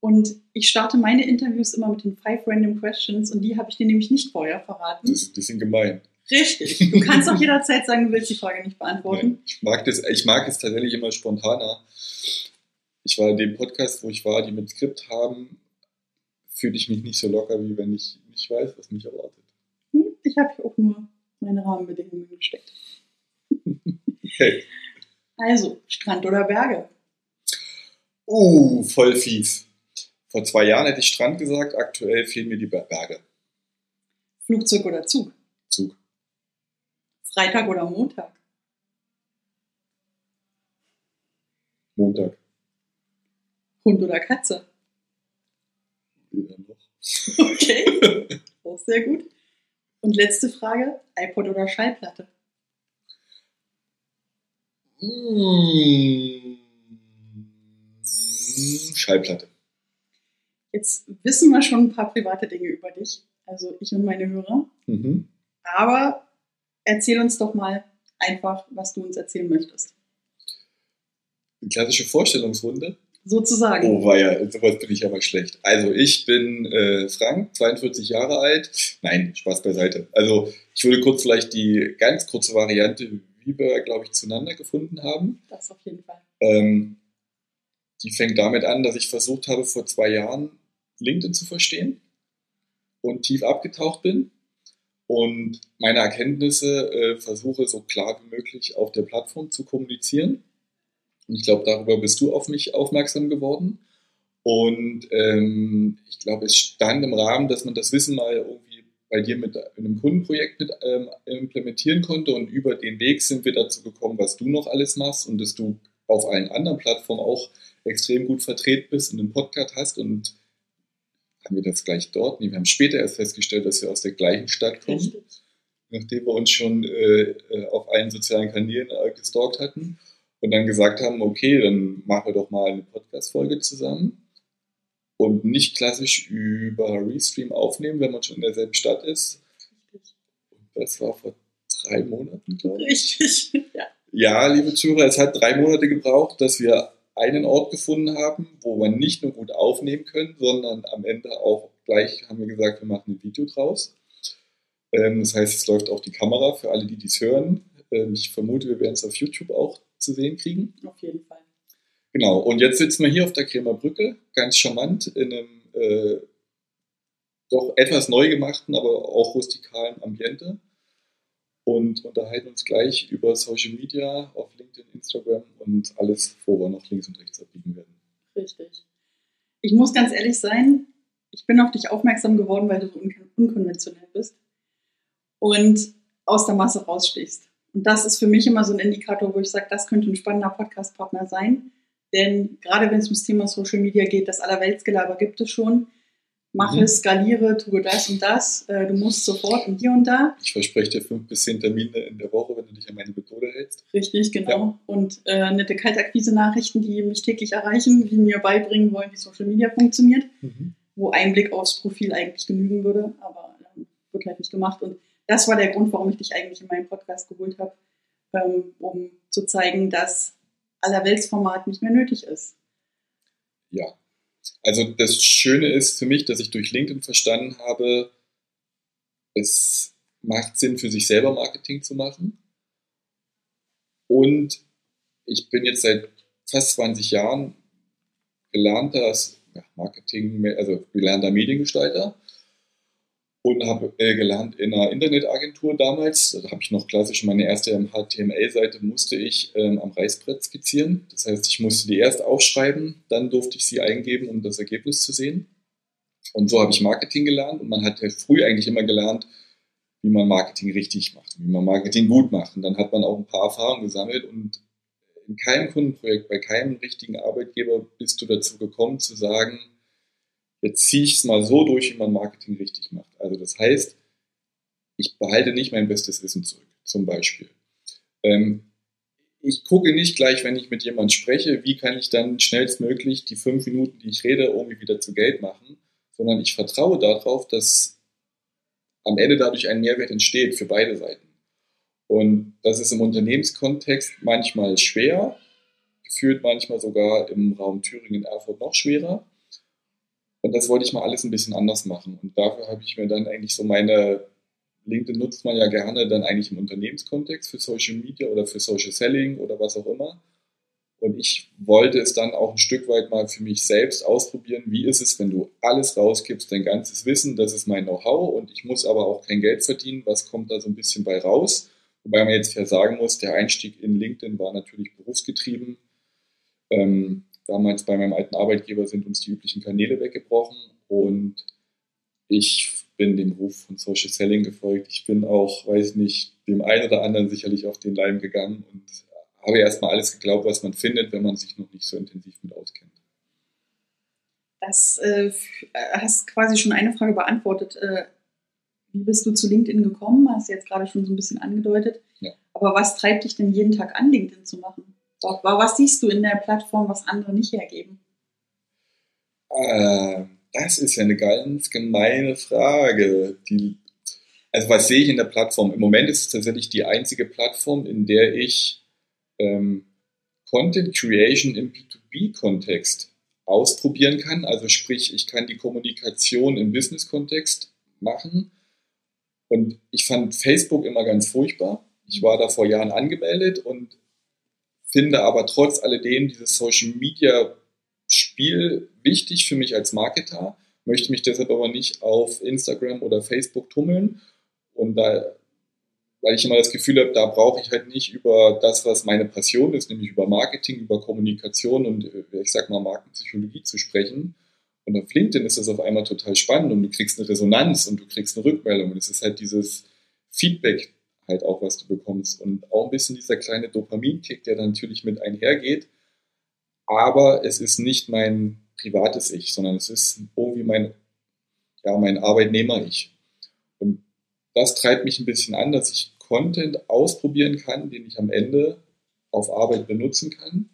Und ich starte meine Interviews immer mit den five random questions und die habe ich dir nämlich nicht vorher verraten. Das ist ein bisschen gemein. Richtig. Du kannst auch jederzeit sagen, du willst die Frage nicht beantworten. Nee, ich, mag das, ich mag es tatsächlich immer spontaner. Ich war in dem Podcast, wo ich war, die mit Skript haben, fühle ich mich nicht so locker, wie wenn ich nicht weiß, was mich erwartet. Hm, Ich habe hier auch nur meine Rahmenbedingungen gesteckt. Okay. Also, Strand oder Berge? Uh, voll fies. Vor zwei Jahren hätte ich Strand gesagt, aktuell fehlen mir die Berge. Flugzeug oder Zug? Zug. Freitag oder Montag? Montag. Hund oder Katze? Weder noch. Okay, auch sehr gut. Und letzte Frage, iPod oder Schallplatte? Mm. Schallplatte. Jetzt wissen wir schon ein paar private Dinge über dich, also ich und meine Hörer. Mhm. Aber erzähl uns doch mal einfach, was du uns erzählen möchtest. Eine klassische Vorstellungsrunde. Sozusagen. Oh, war ja, sowas bin ich aber schlecht. Also ich bin äh, Frank, 42 Jahre alt. Nein, Spaß beiseite. Also ich würde kurz vielleicht die ganz kurze Variante, wie wir, glaube ich, zueinander gefunden haben. Das auf jeden Fall. Ähm, die fängt damit an, dass ich versucht habe, vor zwei Jahren LinkedIn zu verstehen und tief abgetaucht bin und meine Erkenntnisse äh, versuche, so klar wie möglich auf der Plattform zu kommunizieren. Und ich glaube, darüber bist du auf mich aufmerksam geworden. Und ähm, ich glaube, es stand im Rahmen, dass man das Wissen mal irgendwie bei dir mit in einem Kundenprojekt mit ähm, implementieren konnte. Und über den Weg sind wir dazu gekommen, was du noch alles machst und dass du auf allen anderen Plattformen auch extrem gut vertreten bist und einen Podcast hast. Und haben wir das gleich dort? Nee, wir haben später erst festgestellt, dass wir aus der gleichen Stadt kommen, Richtig. nachdem wir uns schon äh, äh, auf allen sozialen Kanälen äh, gestalkt hatten und dann gesagt haben, okay, dann machen wir doch mal eine Podcast-Folge zusammen und nicht klassisch über Restream aufnehmen, wenn man schon in derselben Stadt ist. Richtig. Und das war vor drei Monaten, glaube ich. Richtig. Ja. Ja, liebe Zuhörer, es hat drei Monate gebraucht, dass wir einen Ort gefunden haben, wo wir nicht nur gut aufnehmen können, sondern am Ende auch gleich haben wir gesagt, wir machen ein Video draus. Ähm, das heißt, es läuft auch die Kamera für alle, die dies hören. Ähm, ich vermute, wir werden es auf YouTube auch zu sehen kriegen. Auf jeden Fall. Genau, und jetzt sitzen wir hier auf der Kremer Brücke, ganz charmant, in einem äh, doch etwas neu gemachten, aber auch rustikalen Ambiente und unterhalten uns gleich über Social Media auf LinkedIn, Instagram und alles, wo wir noch links und rechts abbiegen werden. Richtig. Ich muss ganz ehrlich sein, ich bin auf dich aufmerksam geworden, weil du so un unkonventionell bist und aus der Masse rausstichst. Und das ist für mich immer so ein Indikator, wo ich sage, das könnte ein spannender Podcast-Partner sein. Denn gerade wenn es ums Thema Social Media geht, das Allerweltsgelaber gibt es schon. Mache, Mhm. skaliere, tue das und das. Äh, Du musst sofort und hier und da. Ich verspreche dir fünf bis zehn Termine in der Woche, wenn du dich an meine Methode hältst. Richtig, genau. Ja. Und äh, nette Kaltakquise-Nachrichten, die mich täglich erreichen, die mir beibringen wollen, wie Social Media funktioniert. wo ein Blick aufs Profil eigentlich genügen würde, aber ähm, wird halt nicht gemacht. Und das war der Grund, warum ich dich eigentlich in meinen Podcast geholt habe, ähm, um zu zeigen, dass Allerweltsformat nicht mehr nötig ist. Ja. Also das Schöne ist für mich, dass ich durch LinkedIn verstanden habe, es macht Sinn, für sich selber Marketing zu machen. Und ich bin jetzt seit fast 20 Jahren gelernter Marketing, also gelernter Mediengestalter und habe äh, gelernt in einer Internetagentur damals. Da habe ich noch klassisch meine erste HTML-Seite musste ich ähm, am Reißbrett skizzieren. Das heißt, ich musste die erst aufschreiben, dann durfte ich sie eingeben, um das Ergebnis zu sehen. Und so habe ich Marketing gelernt und man hat ja früh eigentlich immer gelernt, wie man Marketing richtig macht, wie man Marketing gut macht. Und dann hat man auch ein paar Erfahrungen gesammelt und in keinem Kundenprojekt, bei keinem richtigen Arbeitgeber bist du dazu gekommen zu sagen, jetzt ziehe ich es mal so durch, wie man Marketing richtig macht. Also das heißt, ich behalte nicht mein bestes Wissen zurück, zum Beispiel. Ähm, ich gucke nicht gleich, wenn ich mit jemandem spreche, wie kann ich dann schnellstmöglich die fünf Minuten, die ich rede, irgendwie wieder zu Geld machen, sondern ich vertraue darauf, dass am Ende dadurch ein Mehrwert entsteht für beide Seiten. Und das ist im Unternehmenskontext manchmal schwer, gefühlt manchmal sogar im Raum Thüringen, Erfurt noch schwerer. Und das wollte ich mal alles ein bisschen anders machen. Und dafür habe ich mir dann eigentlich so meine, LinkedIn nutzt man ja gerne dann eigentlich im Unternehmenskontext für Social Media oder für Social Selling oder was auch immer. Und ich wollte es dann auch ein Stück weit mal für mich selbst ausprobieren. Wie ist es, wenn du alles rausgibst, dein ganzes Wissen, das ist mein Know-how und ich muss aber auch kein Geld verdienen. Was kommt da so ein bisschen bei raus? Wobei man jetzt ja sagen muss, der Einstieg in LinkedIn war natürlich berufsgetrieben. Ähm, damals bei meinem alten Arbeitgeber sind uns die üblichen Kanäle weggebrochen und ich bin dem Ruf von Social Selling gefolgt. Ich bin auch, weiß ich nicht, dem einen oder anderen sicherlich auf den Leim gegangen und habe erstmal alles geglaubt, was man findet, wenn man sich noch nicht so intensiv mit auskennt. Das äh, hast quasi schon eine Frage beantwortet. Äh, wie bist du zu LinkedIn gekommen? Hast du jetzt gerade schon so ein bisschen angedeutet. Ja. Aber was treibt dich denn jeden Tag an, LinkedIn zu machen? Was siehst du in der Plattform, was andere nicht hergeben? Äh, das ist ja eine ganz gemeine Frage. Die, also was sehe ich in der Plattform? Im Moment ist es tatsächlich die einzige Plattform, in der ich ähm, Content Creation im B2B-Kontext ausprobieren kann. Also sprich, ich kann die Kommunikation im Business-Kontext machen. Und ich fand Facebook immer ganz furchtbar. Ich war da vor Jahren angemeldet und finde aber trotz alledem dieses Social Media Spiel wichtig für mich als Marketer, möchte mich deshalb aber nicht auf Instagram oder Facebook tummeln. Und da weil ich immer das Gefühl habe, da brauche ich halt nicht über das, was meine Passion ist, nämlich über Marketing, über Kommunikation und äh, ich sag mal Markenpsychologie zu sprechen. Und auf LinkedIn ist das auf einmal total spannend und du kriegst eine Resonanz und du kriegst eine Rückmeldung. Und es ist halt dieses Feedback halt auch, was du bekommst. Und auch ein bisschen dieser kleine Dopaminkick, der dann natürlich mit einhergeht. Aber es ist nicht mein privates Ich, sondern es ist irgendwie mein, ja, mein Arbeitnehmer-Ich. Und das treibt mich ein bisschen an, dass ich Content ausprobieren kann, den ich am Ende auf Arbeit benutzen kann.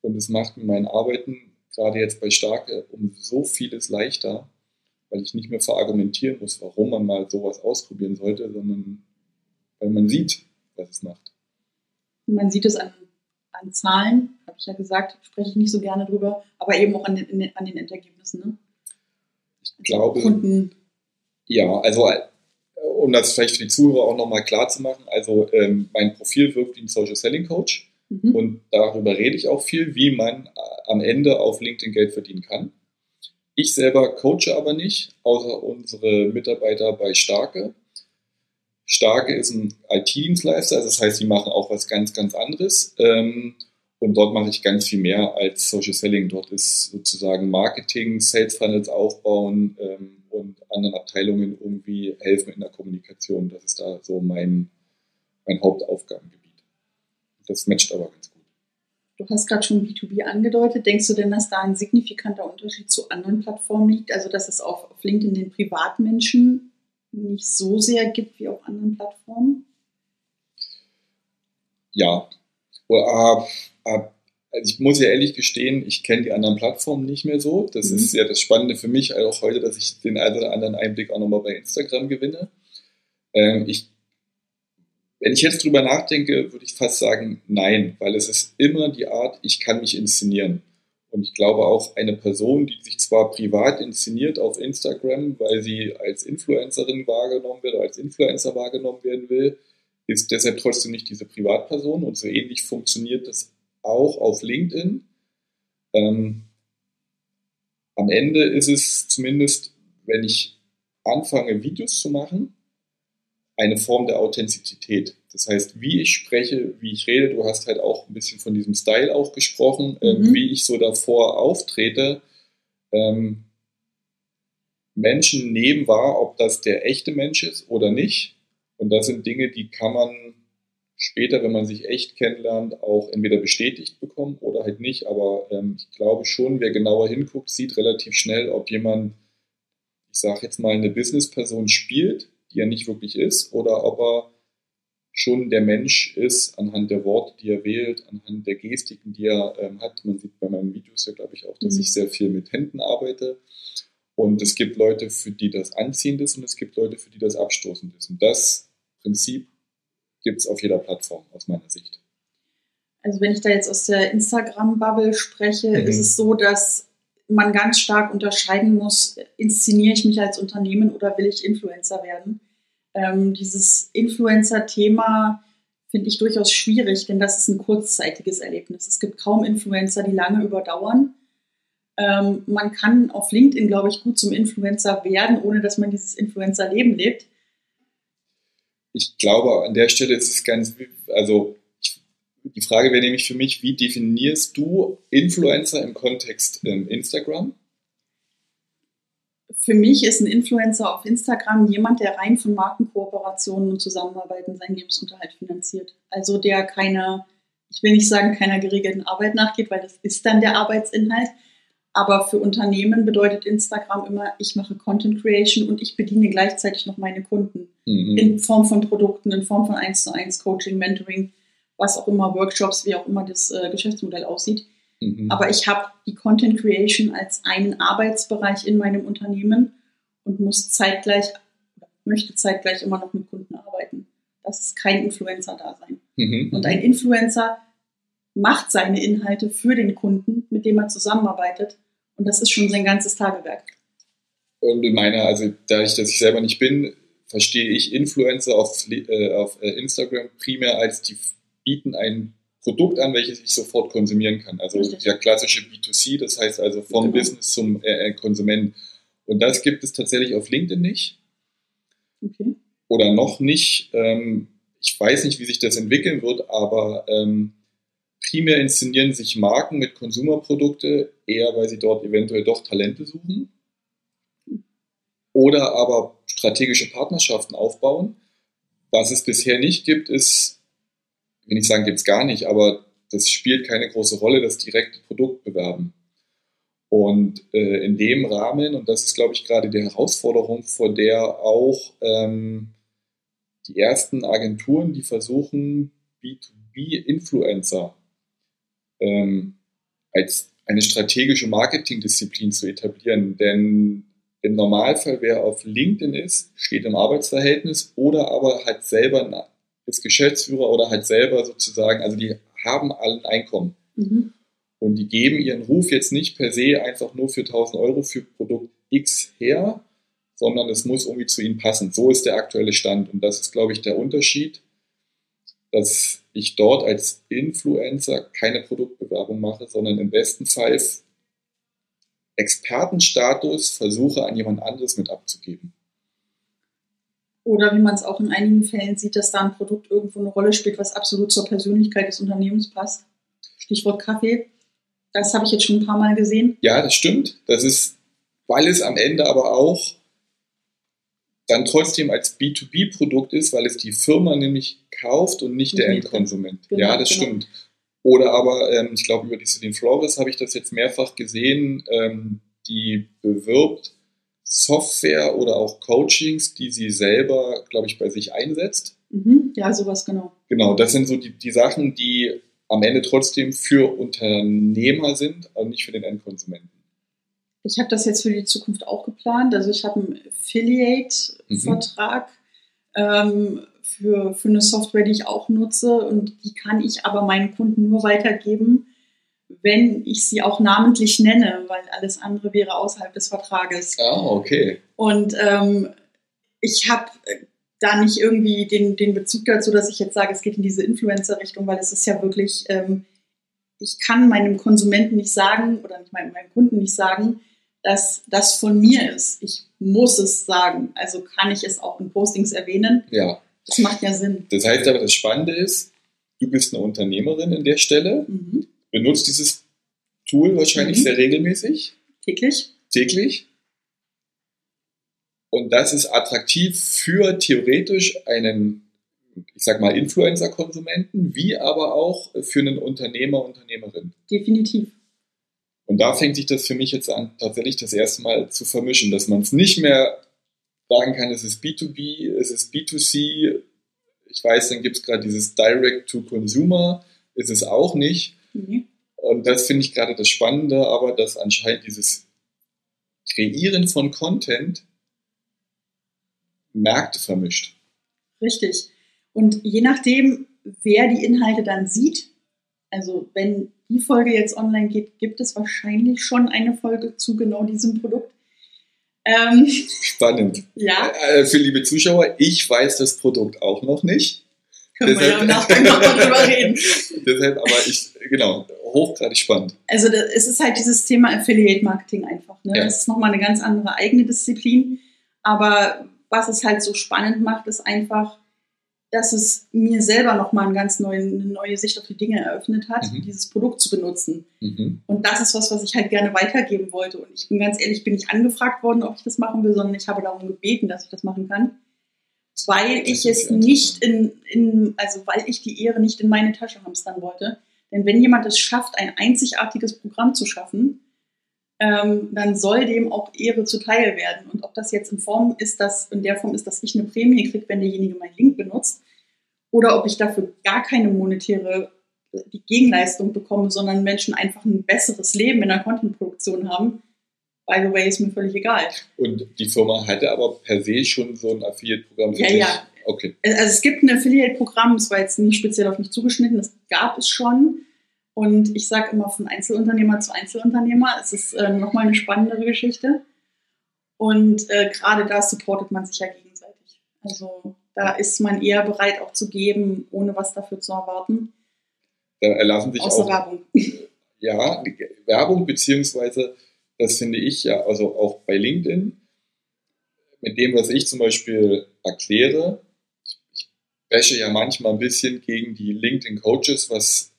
Und es macht mir mein Arbeiten gerade jetzt bei Starke um so vieles leichter, weil ich nicht mehr verargumentieren muss, warum man mal sowas ausprobieren sollte, sondern weil man sieht, was es macht. Man sieht es an, an Zahlen, habe ich ja gesagt, spreche ich nicht so gerne drüber, aber eben auch an den, an den Endergebnissen. Ne? Ich glaube, Kunden. ja, also um das vielleicht für die Zuhörer auch nochmal klar zu machen, also ähm, mein Profil wirkt wie ein Social Selling Coach mhm. und darüber rede ich auch viel, wie man äh, am Ende auf LinkedIn Geld verdienen kann. Ich selber coache aber nicht, außer unsere Mitarbeiter bei Starke. Starke ist ein IT-Dienstleister, das heißt, sie machen auch was ganz, ganz anderes. Ähm, und dort mache ich ganz viel mehr als Social Selling. Dort ist sozusagen Marketing, Sales Funnels aufbauen, ähm, und anderen Abteilungen irgendwie helfen in der Kommunikation. Das ist da so mein, mein Hauptaufgabengebiet. Das matcht aber ganz gut. Du hast gerade schon B2B angedeutet. Denkst du denn, dass da ein signifikanter Unterschied zu anderen Plattformen liegt? Also, dass es auf LinkedIn den Privatmenschen nicht so sehr gibt wie auf anderen Plattformen? Ja. Äh, äh, also ich muss ja ehrlich gestehen, ich kenne die anderen Plattformen nicht mehr so. Das mhm. ist ja das Spannende für mich auch heute, dass ich den einen oder anderen Einblick auch nochmal bei Instagram gewinne. Ähm, ich, wenn ich jetzt drüber nachdenke, würde ich fast sagen, nein, weil es ist immer die Art, ich kann mich inszenieren. Und ich glaube auch eine Person, die sich zwar privat inszeniert auf Instagram, weil sie als Influencerin wahrgenommen wird oder als Influencer wahrgenommen werden will, ist deshalb trotzdem nicht diese Privatperson. Und so ähnlich funktioniert das auch auf LinkedIn. Ähm, am Ende ist es zumindest, wenn ich anfange, Videos zu machen, eine Form der Authentizität. Das heißt, wie ich spreche, wie ich rede, du hast halt auch ein bisschen von diesem Style auch gesprochen, ähm, mhm. wie ich so davor auftrete. Ähm, Menschen nehmen wahr, ob das der echte Mensch ist oder nicht. Und das sind Dinge, die kann man später, wenn man sich echt kennenlernt, auch entweder bestätigt bekommen oder halt nicht. Aber ähm, ich glaube schon, wer genauer hinguckt, sieht relativ schnell, ob jemand, ich sage jetzt mal, eine Businessperson spielt, die er nicht wirklich ist, oder ob er schon der Mensch ist anhand der Worte, die er wählt, anhand der Gestiken, die er ähm, hat. Man sieht bei meinen Videos ja, glaube ich, auch, dass mhm. ich sehr viel mit Händen arbeite. Und es gibt Leute, für die das anziehend ist und es gibt Leute, für die das abstoßend ist. Und das Prinzip gibt es auf jeder Plattform aus meiner Sicht. Also wenn ich da jetzt aus der Instagram-Bubble spreche, mhm. ist es so, dass man ganz stark unterscheiden muss, inszeniere ich mich als Unternehmen oder will ich Influencer werden. Ähm, dieses Influencer-Thema finde ich durchaus schwierig, denn das ist ein kurzzeitiges Erlebnis. Es gibt kaum Influencer, die lange überdauern. Ähm, man kann auf LinkedIn, glaube ich, gut zum Influencer werden, ohne dass man dieses Influencer-Leben lebt. Ich glaube, an der Stelle ist es ganz, also die Frage wäre nämlich für mich, wie definierst du Influencer im Kontext ähm, Instagram? Für mich ist ein Influencer auf Instagram jemand, der rein von Markenkooperationen und Zusammenarbeiten seinen Lebensunterhalt finanziert. Also der keiner, ich will nicht sagen, keiner geregelten Arbeit nachgeht, weil das ist dann der Arbeitsinhalt. Aber für Unternehmen bedeutet Instagram immer, ich mache Content Creation und ich bediene gleichzeitig noch meine Kunden. Mhm. In Form von Produkten, in Form von 1 zu 1 Coaching, Mentoring was auch immer, Workshops, wie auch immer das äh, Geschäftsmodell aussieht. Mhm. Aber ich habe die Content Creation als einen Arbeitsbereich in meinem Unternehmen und muss zeitgleich, möchte zeitgleich immer noch mit Kunden arbeiten. Das ist kein Influencer-Dasein. Mhm. Und ein Influencer macht seine Inhalte für den Kunden, mit dem er zusammenarbeitet. Und das ist schon sein ganzes Tagewerk. Und in meiner, also dadurch, dass ich selber nicht bin, verstehe ich Influencer auf, äh, auf äh, Instagram primär als die bieten ein Produkt an, welches ich sofort konsumieren kann. Also Richtig. der klassische B2C, das heißt also vom genau. Business zum äh, äh, Konsument. Und das gibt es tatsächlich auf LinkedIn nicht. Okay. Oder noch nicht. Ähm, ich weiß nicht, wie sich das entwickeln wird, aber ähm, primär inszenieren sich Marken mit Konsumerprodukte eher, weil sie dort eventuell doch Talente suchen. Oder aber strategische Partnerschaften aufbauen. Was es bisher nicht gibt, ist will nicht sagen, gibt es gar nicht, aber das spielt keine große Rolle, das direkte Produkt bewerben. Und äh, in dem Rahmen, und das ist, glaube ich, gerade die Herausforderung, vor der auch ähm, die ersten Agenturen, die versuchen, B2B-Influencer ähm, als eine strategische Marketingdisziplin zu etablieren. Denn im Normalfall, wer auf LinkedIn ist, steht im Arbeitsverhältnis oder aber hat selber ist Geschäftsführer oder halt selber sozusagen, also die haben allen Einkommen. Mhm. Und die geben ihren Ruf jetzt nicht per se einfach nur für 1000 Euro für Produkt X her, sondern es muss irgendwie zu ihnen passen. So ist der aktuelle Stand. Und das ist, glaube ich, der Unterschied, dass ich dort als Influencer keine Produktbewerbung mache, sondern im besten Fall Expertenstatus versuche an jemand anderes mit abzugeben. Oder wie man es auch in einigen Fällen sieht, dass da ein Produkt irgendwo eine Rolle spielt, was absolut zur Persönlichkeit des Unternehmens passt. Stichwort Kaffee. Das habe ich jetzt schon ein paar Mal gesehen. Ja, das stimmt. Das ist, weil es am Ende aber auch dann trotzdem als B2B-Produkt ist, weil es die Firma nämlich kauft und nicht der Endkonsument. Genau, ja, das genau. stimmt. Oder aber, ähm, ich glaube, über die Celine Flores habe ich das jetzt mehrfach gesehen, ähm, die bewirbt Software oder auch Coachings, die sie selber, glaube ich, bei sich einsetzt. Mhm. Ja, sowas genau. Genau, das sind so die, die Sachen, die am Ende trotzdem für Unternehmer sind, aber nicht für den Endkonsumenten. Ich habe das jetzt für die Zukunft auch geplant. Also ich habe einen Affiliate-Vertrag mhm. ähm, für, für eine Software, die ich auch nutze und die kann ich aber meinen Kunden nur weitergeben, wenn ich sie auch namentlich nenne, weil alles andere wäre außerhalb des Vertrages. Ah, okay. Und ähm, ich habe da nicht irgendwie den, den Bezug dazu, dass ich jetzt sage, es geht in diese Influencer-Richtung, weil es ist ja wirklich, ähm, ich kann meinem Konsumenten nicht sagen oder nicht meinem, meinem Kunden nicht sagen, dass das von mir ist. Ich muss es sagen. Also kann ich es auch in Postings erwähnen. Ja. Das macht ja Sinn. Das heißt aber, das Spannende ist, du bist eine Unternehmerin in der Stelle. Mhm benutzt dieses Tool wahrscheinlich mhm. sehr regelmäßig. Täglich. Täglich. Und das ist attraktiv für theoretisch einen, ich sag mal, Influencer-Konsumenten, wie aber auch für einen Unternehmer, Unternehmerin. Definitiv. Und da fängt sich das für mich jetzt an, tatsächlich das erste Mal zu vermischen, dass man es nicht mehr sagen kann, es ist B2B, es ist B2C. Ich weiß, dann gibt es gerade dieses Direct-to-Consumer, ist es auch nicht. Mhm. Und das finde ich gerade das Spannende, aber dass anscheinend dieses Kreieren von Content Märkte vermischt. Richtig. Und je nachdem, wer die Inhalte dann sieht, also wenn die Folge jetzt online geht, gibt es wahrscheinlich schon eine Folge zu genau diesem Produkt. Ähm, Spannend. Ja. Äh, für liebe Zuschauer, ich weiß das Produkt auch noch nicht. Können deshalb, wir ja nachher noch drüber reden. deshalb, aber ich, genau, hochgradig spannend. Also das, es ist halt dieses Thema Affiliate Marketing einfach. Ne? Ja. Das ist nochmal eine ganz andere eigene Disziplin. Aber was es halt so spannend macht, ist einfach, dass es mir selber nochmal eine ganz neue, eine neue Sicht auf die Dinge eröffnet hat, mhm. dieses Produkt zu benutzen. Mhm. Und das ist was, was ich halt gerne weitergeben wollte. Und ich bin ganz ehrlich, bin nicht angefragt worden, ob ich das machen will, sondern ich habe darum gebeten, dass ich das machen kann. Weil das ich es nicht in, in, also weil ich die Ehre nicht in meine Tasche hamstern wollte. Denn wenn jemand es schafft, ein einzigartiges Programm zu schaffen, ähm, dann soll dem auch Ehre zuteil werden. Und ob das jetzt in Form ist, dass in der Form ist, dass ich eine Prämie kriege, wenn derjenige meinen Link benutzt, oder ob ich dafür gar keine monetäre die Gegenleistung bekomme, sondern Menschen einfach ein besseres Leben in der Contentproduktion haben, by the way, ist mir völlig egal. Und die Firma hatte aber per se schon so ein Affiliate-Programm? Ja, ja. Okay. Also es gibt ein Affiliate-Programm, das war jetzt nicht speziell auf mich zugeschnitten, das gab es schon. Und ich sage immer von Einzelunternehmer zu Einzelunternehmer, es ist äh, nochmal eine spannendere Geschichte. Und äh, gerade da supportet man sich ja gegenseitig. Also da ist man eher bereit auch zu geben, ohne was dafür zu erwarten. Da erlassen sich Außer auch, Werbung. Ja, Werbung beziehungsweise, das finde ich ja, also auch bei LinkedIn, mit dem, was ich zum Beispiel erkläre, bashe ja manchmal ein bisschen gegen die LinkedIn-Coaches, was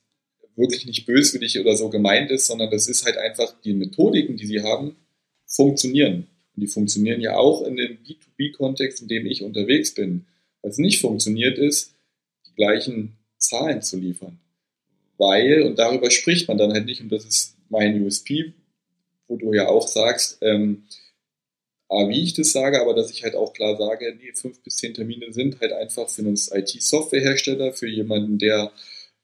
wirklich nicht böswillig oder so gemeint ist, sondern das ist halt einfach die Methodiken, die sie haben, funktionieren. Und die funktionieren ja auch in dem B2B-Kontext, in dem ich unterwegs bin. Was nicht funktioniert ist, die gleichen Zahlen zu liefern. Weil, und darüber spricht man dann halt nicht, und das ist mein USP, wo du ja auch sagst, ähm, wie ich das sage, aber dass ich halt auch klar sage, nee, fünf bis zehn Termine sind halt einfach für einen IT-Softwarehersteller, für jemanden, der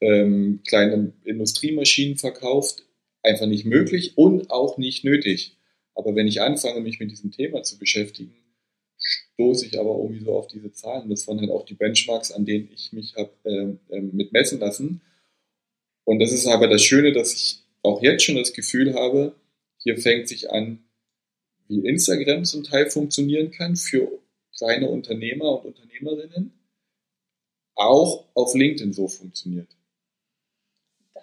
ähm, kleine Industriemaschinen verkauft, einfach nicht möglich und auch nicht nötig. Aber wenn ich anfange, mich mit diesem Thema zu beschäftigen, stoße ich aber irgendwie so auf diese Zahlen. Das waren halt auch die Benchmarks, an denen ich mich habe äh, äh, mit messen lassen. Und das ist aber das Schöne, dass ich auch jetzt schon das Gefühl habe, hier fängt sich an, wie Instagram zum Teil funktionieren kann für kleine Unternehmer und Unternehmerinnen, auch auf LinkedIn so funktioniert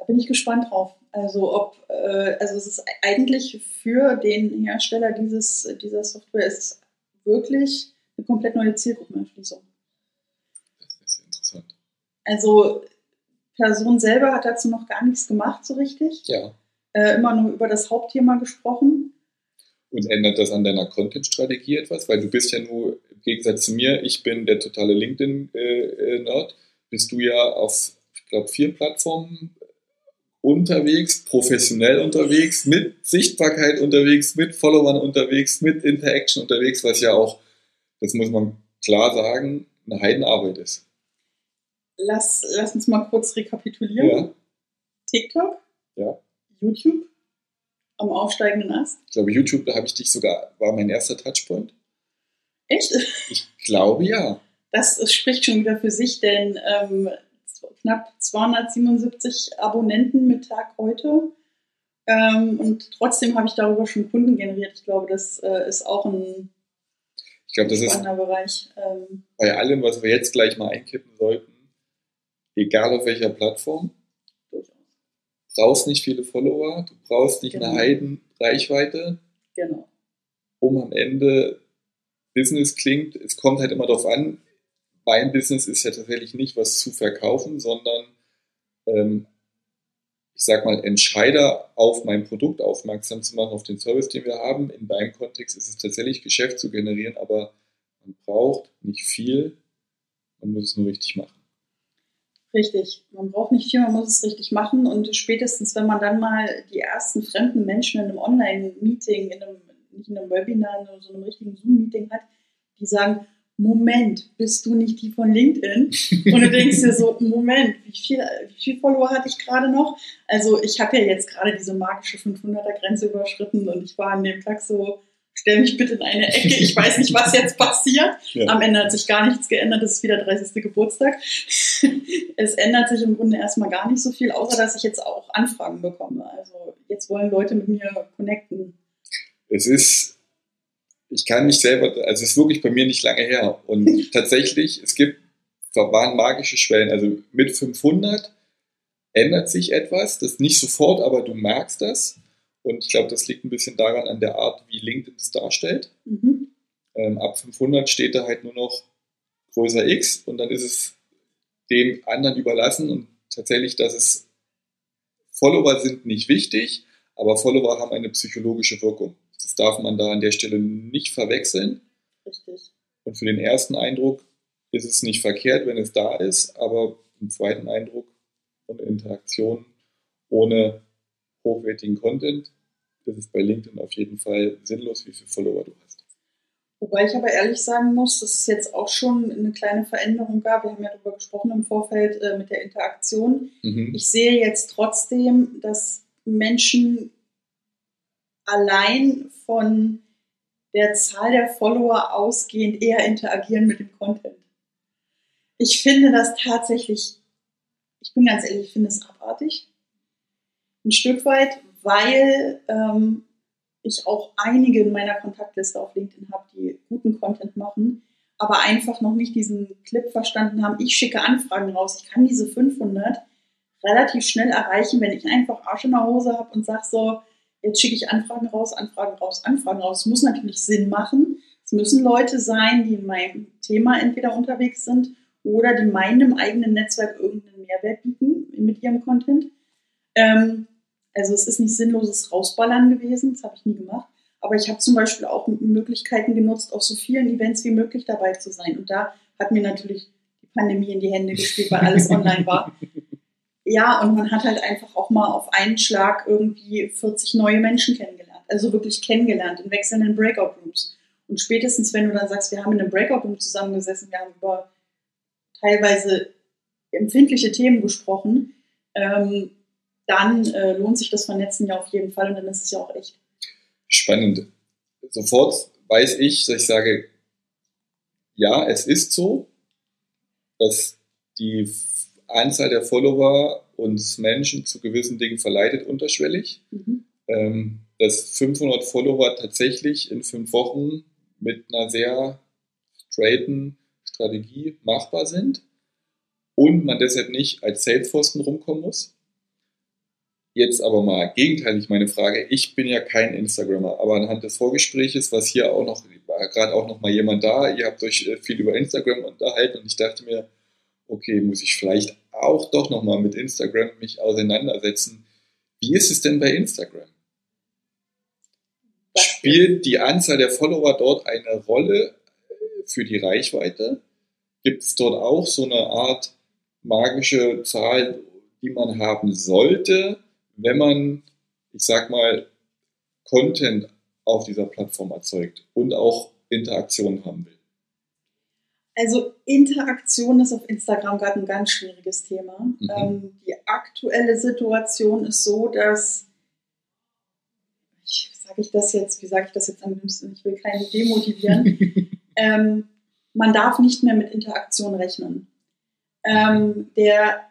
bin ich gespannt drauf. Also ob, äh, also es ist eigentlich für den Hersteller dieses, dieser Software ist wirklich eine komplett neue Zielgruppenerschließung. Das ist interessant. Also Person selber hat dazu noch gar nichts gemacht so richtig. Ja. Äh, immer nur über das Hauptthema gesprochen. Und ändert das an deiner Content-Strategie etwas? Weil du bist ja nur, im Gegensatz zu mir, ich bin der totale LinkedIn-Nerd, bist du ja auf, ich glaube, vier Plattformen unterwegs, professionell unterwegs, mit Sichtbarkeit unterwegs, mit Followern unterwegs, mit Interaction unterwegs, was ja auch, das muss man klar sagen, eine Heidenarbeit ist. Lass, lass uns mal kurz rekapitulieren. Ja. TikTok. Ja. YouTube. Am aufsteigenden Ast. Ich glaube, YouTube, da habe ich dich sogar, war mein erster Touchpoint. Echt? Ich glaube ja. Das, spricht schon wieder für sich, denn ähm, knapp 277 Abonnenten mit Tag heute. Ähm, und trotzdem habe ich darüber schon Kunden generiert. Ich glaube, das äh, ist auch ein ich glaube, das spannender ist Bereich. Ähm, bei allem, was wir jetzt gleich mal einkippen sollten, egal auf welcher Plattform, brauchst nicht viele Follower, du brauchst nicht genau. eine Heidenreichweite, genau. um am Ende Business klingt. Es kommt halt immer darauf an, mein Business ist ja tatsächlich nicht was zu verkaufen, sondern ähm, ich sag mal, Entscheider auf mein Produkt aufmerksam zu machen, auf den Service, den wir haben. In deinem Kontext ist es tatsächlich Geschäft zu generieren, aber man braucht nicht viel, man muss es nur richtig machen. Richtig, man braucht nicht viel, man muss es richtig machen und spätestens, wenn man dann mal die ersten fremden Menschen in einem Online-Meeting, in einem, nicht in einem Webinar, in so einem richtigen Zoom-Meeting hat, die sagen, Moment, bist du nicht die von LinkedIn? Und du denkst dir so, Moment, wie viel, wie viel Follower hatte ich gerade noch? Also ich habe ja jetzt gerade diese magische 500er Grenze überschritten und ich war an dem Tag so stell mich bitte in eine Ecke, ich weiß nicht, was jetzt passiert. Ja. Am Ende hat sich gar nichts geändert, das ist wieder 30. Geburtstag. es ändert sich im Grunde erstmal gar nicht so viel, außer dass ich jetzt auch Anfragen bekomme. Also jetzt wollen Leute mit mir connecten. Es ist, ich kann mich selber, also es ist wirklich bei mir nicht lange her. Und tatsächlich, es gibt, waren magische Schwellen, also mit 500 ändert sich etwas, das nicht sofort, aber du merkst das. Und ich glaube, das liegt ein bisschen daran an der Art, wie LinkedIn es darstellt. Mhm. Ähm, ab 500 steht da halt nur noch größer X und dann ist es dem anderen überlassen und tatsächlich, dass es Follower sind nicht wichtig, aber Follower haben eine psychologische Wirkung. Das darf man da an der Stelle nicht verwechseln. Richtig. Und für den ersten Eindruck ist es nicht verkehrt, wenn es da ist, aber im zweiten Eindruck und Interaktion ohne hochwertigen Content ist es bei LinkedIn auf jeden Fall sinnlos, wie viele Follower du hast. Wobei ich aber ehrlich sagen muss, dass es jetzt auch schon eine kleine Veränderung gab. Wir haben ja darüber gesprochen im Vorfeld äh, mit der Interaktion. Mhm. Ich sehe jetzt trotzdem, dass Menschen allein von der Zahl der Follower ausgehend eher interagieren mit dem Content. Ich finde das tatsächlich, ich bin ganz ehrlich, ich finde es abartig. Ein Stück weit, weil ähm, ich auch einige in meiner Kontaktliste auf LinkedIn habe, die guten Content machen, aber einfach noch nicht diesen Clip verstanden haben. Ich schicke Anfragen raus. Ich kann diese 500 relativ schnell erreichen, wenn ich einfach Arsch in der Hose habe und sage so, jetzt schicke ich Anfragen raus, Anfragen raus, Anfragen raus. Es muss natürlich Sinn machen. Es müssen Leute sein, die in meinem Thema entweder unterwegs sind oder die meinem eigenen Netzwerk irgendeinen Mehrwert bieten mit ihrem Content. Ähm, also es ist nicht sinnloses Rausballern gewesen, das habe ich nie gemacht. Aber ich habe zum Beispiel auch Möglichkeiten genutzt, auf so vielen Events wie möglich dabei zu sein. Und da hat mir natürlich die Pandemie in die Hände gespielt, weil alles online war. Ja, und man hat halt einfach auch mal auf einen Schlag irgendwie 40 neue Menschen kennengelernt. Also wirklich kennengelernt in wechselnden Breakout Rooms. Und spätestens, wenn du dann sagst, wir haben in einem Breakout Room zusammengesessen, wir haben über teilweise empfindliche Themen gesprochen, ähm, dann äh, lohnt sich das Vernetzen ja auf jeden Fall und dann ist es ja auch echt. Spannend. Sofort weiß ich, dass ich sage, ja, es ist so, dass die Anzahl der Follower uns Menschen zu gewissen Dingen verleitet unterschwellig. Mhm. Ähm, dass 500 Follower tatsächlich in fünf Wochen mit einer sehr straighten Strategie machbar sind und man deshalb nicht als Salesforsten rumkommen muss. Jetzt aber mal gegenteilig meine Frage. Ich bin ja kein Instagrammer, aber anhand des Vorgespräches, was hier auch noch, war gerade auch noch mal jemand da, ihr habt euch äh, viel über Instagram unterhalten und ich dachte mir, okay, muss ich vielleicht auch doch noch mal mit Instagram mich auseinandersetzen. Wie ist es denn bei Instagram? Spielt die Anzahl der Follower dort eine Rolle äh, für die Reichweite? Gibt es dort auch so eine Art magische Zahl, die man haben sollte? Wenn man, ich sag mal, Content auf dieser Plattform erzeugt und auch Interaktion haben will? Also Interaktion ist auf Instagram gerade ein ganz schwieriges Thema. Mhm. Ähm, die aktuelle Situation ist so, dass, ich sage ich das jetzt, wie sage ich das jetzt am liebsten, ich will keinen demotivieren, ähm, man darf nicht mehr mit Interaktion rechnen. Ähm, der